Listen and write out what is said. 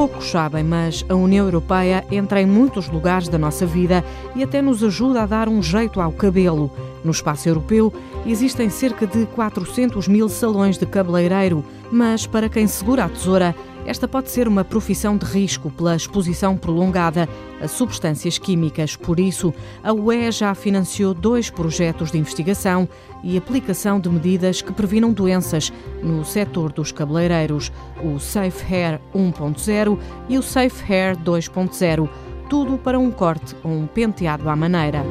poucos sabem, mas a União Europeia entra em muitos lugares da nossa vida e até nos ajuda a dar um jeito ao cabelo. No espaço europeu existem cerca de 400 mil salões de cabeleireiro, mas para quem segura a tesoura, esta pode ser uma profissão de risco pela exposição prolongada a substâncias químicas. Por isso, a UE já financiou dois projetos de investigação e aplicação de medidas que previnam doenças no setor dos cabeleireiros, o Safe Hair 1.0 e o Safe Hair 2.0, tudo para um corte ou um penteado à maneira.